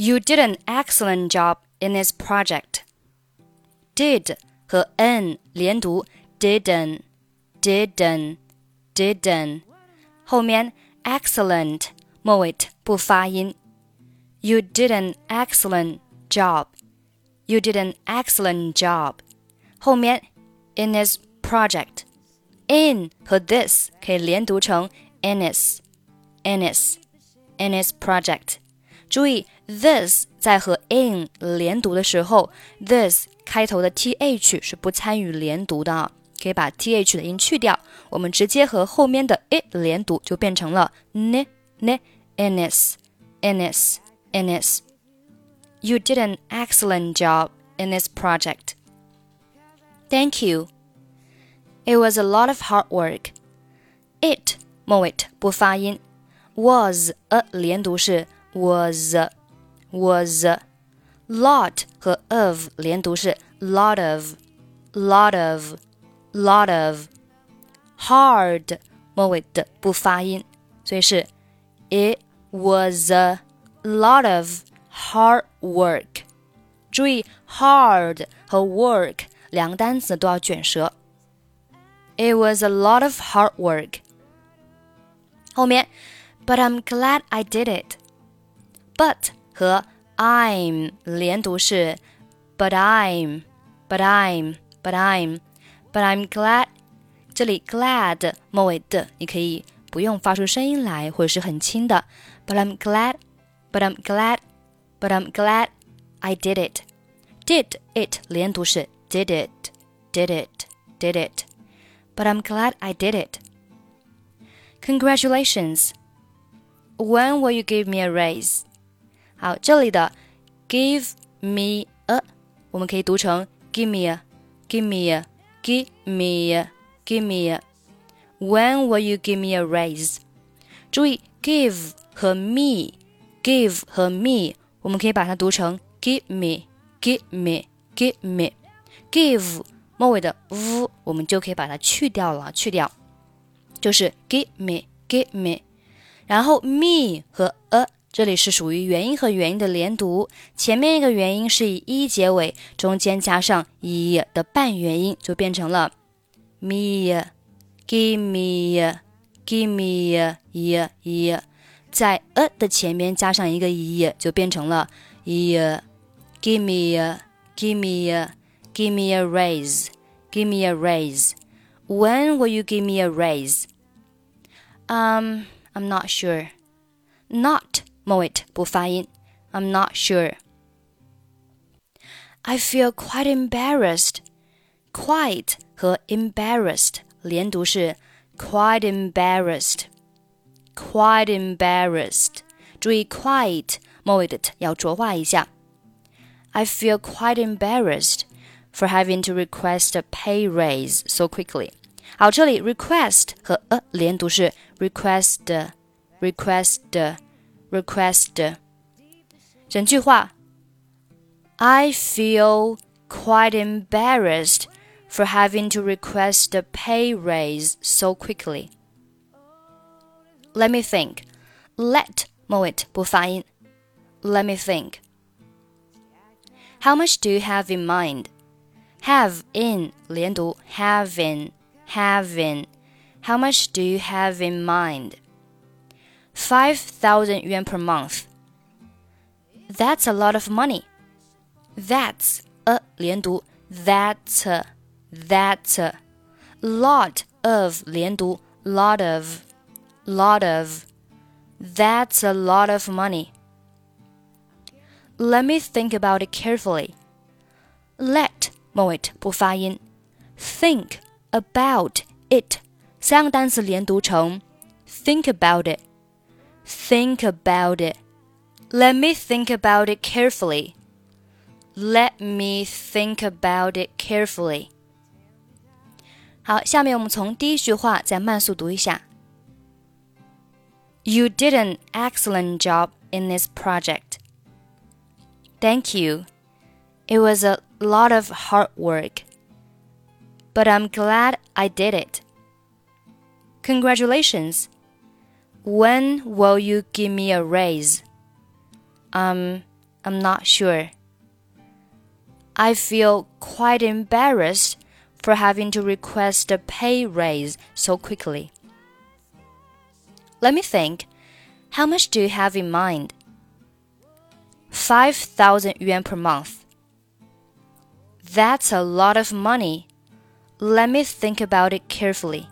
You did an excellent job in this project. Did 和 n 连读，didn't didn't didn't，后面 excellent 末尾不发音。You did an excellent job. You did an excellent job. 后面 in this project. In 和 this 可以连读成 in this, in this, in this project。 注意 this 在和 in 连读的时候，this 开头的 th 是不参与连读的啊，可以把 th 的音去掉，我们直接和后面的 it 连读，就变成了 n n in this, in this, in this。You did an excellent job in this project. Thank you. It was a lot of hard work. It 末尾不发音，was a 连读是 was was。lot 和 of 连读是 lot of lot of lot of。hard 末尾的不发音，所以是 it was a lot of hard work。注意 hard 和 work 两个单词都要卷舌。It was a lot of hard work。后面，But I'm glad I did it。 But 和 I'm 连读是 But I'm But I'm But I'm But I'm glad。这里 glad 末尾的你可以不用发出声音来，或者是很轻的。But I'm glad But I'm glad But I'm glad I did it。did it 连读是 did it did it did it。But I'm glad I did it. Congratulations. When will you give me a raise? 好，这里的 give me a 我们可以读成 give me a, give me a, give me a, give me a. When will you give me a raise? 注意 give 和 me, give 和 me 我们可以把它读成 give me, give me, give me, give 末尾的 v 我们就可以把它去掉了，去掉，就是 give me give me。然后 me 和 a 这里是属于元音和元音的连读，前面一个元音是以 e 结尾，中间加上 e 的半元音，就变成了 me give me give me e e，在 a 的前面加上一个 e，就变成了 e give me give me。Give me a raise. Give me a raise. When will you give me a raise? Um, I'm not sure. Not 末尾不发音。I'm not sure. I feel quite embarrassed. Quite 和 embarrassed 连读是 quite embarrassed. Quite embarrassed. 注意 quite 末尾的 t 要浊化一下。I feel quite embarrassed for having to request a pay raise so quickly。好，这里 request 和 a 连读是 request request request。整句话，I feel quite embarrassed for having to request a pay raise so quickly. Let me think. Let 末尾不发音。Let me think. How much do you have in mind? have in 连读 having having. How much do you have in mind? Five thousand yuan per month. That's a lot of money. That's a 连读 that's a, that's a. lot of 连读 lot of lot of. That's a lot of money. Let me think about it carefully. Let 末尾不发音。Think about it，三个单词连读成 think about it。 Think about it. Let me think about it carefully. Let me think about it carefully. 好，下面我们从第一句话再慢速读一下。You did an excellent job in this project. Thank you. It was a lot of hard work, but I'm glad I did it. Congratulations. When will you give me a raise? Um, I'm not sure. I feel quite embarrassed for having to request a pay raise so quickly. Let me think. How much do you have in mind? 5,000 yuan per month. That's a lot of money. Let me think about it carefully.